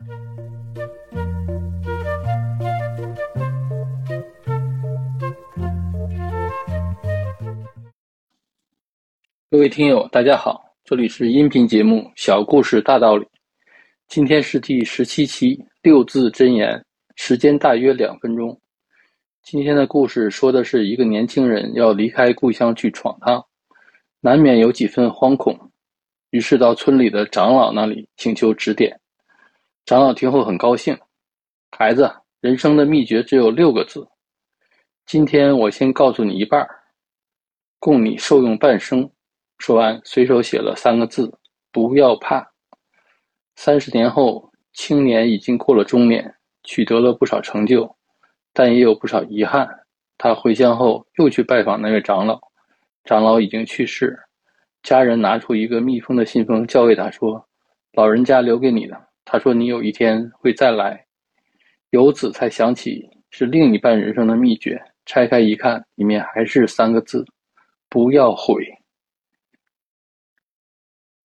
各位听友，大家好，这里是音频节目《小故事大道理》，今天是第十七期六字真言，时间大约两分钟。今天的故事说的是一个年轻人要离开故乡去闯荡，难免有几分惶恐，于是到村里的长老那里请求指点。长老听后很高兴，孩子，人生的秘诀只有六个字，今天我先告诉你一半，供你受用半生。说完，随手写了三个字：“不要怕。”三十年后，青年已经过了中年，取得了不少成就，但也有不少遗憾。他回乡后，又去拜访那位长老，长老已经去世。家人拿出一个密封的信封，交给他说：“老人家留给你的。”他说：“你有一天会再来。”由此才想起是另一半人生的秘诀。拆开一看，里面还是三个字：“不要悔。”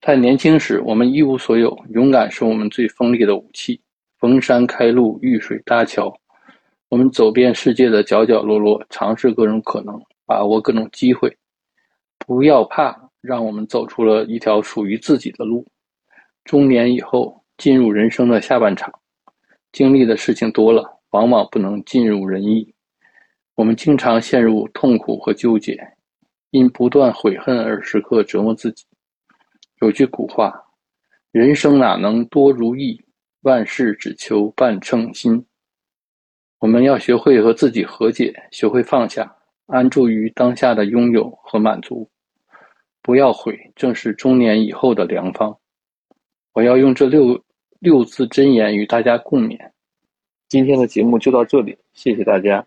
在年轻时，我们一无所有，勇敢是我们最锋利的武器。逢山开路，遇水搭桥。我们走遍世界的角角落落，尝试各种可能，把握各种机会。不要怕，让我们走出了一条属于自己的路。中年以后，进入人生的下半场，经历的事情多了，往往不能尽如人意。我们经常陷入痛苦和纠结，因不断悔恨而时刻折磨自己。有句古话：“人生哪能多如意，万事只求半称心。”我们要学会和自己和解，学会放下，安住于当下的拥有和满足。不要悔，正是中年以后的良方。我要用这六六字真言与大家共勉。今天的节目就到这里，谢谢大家。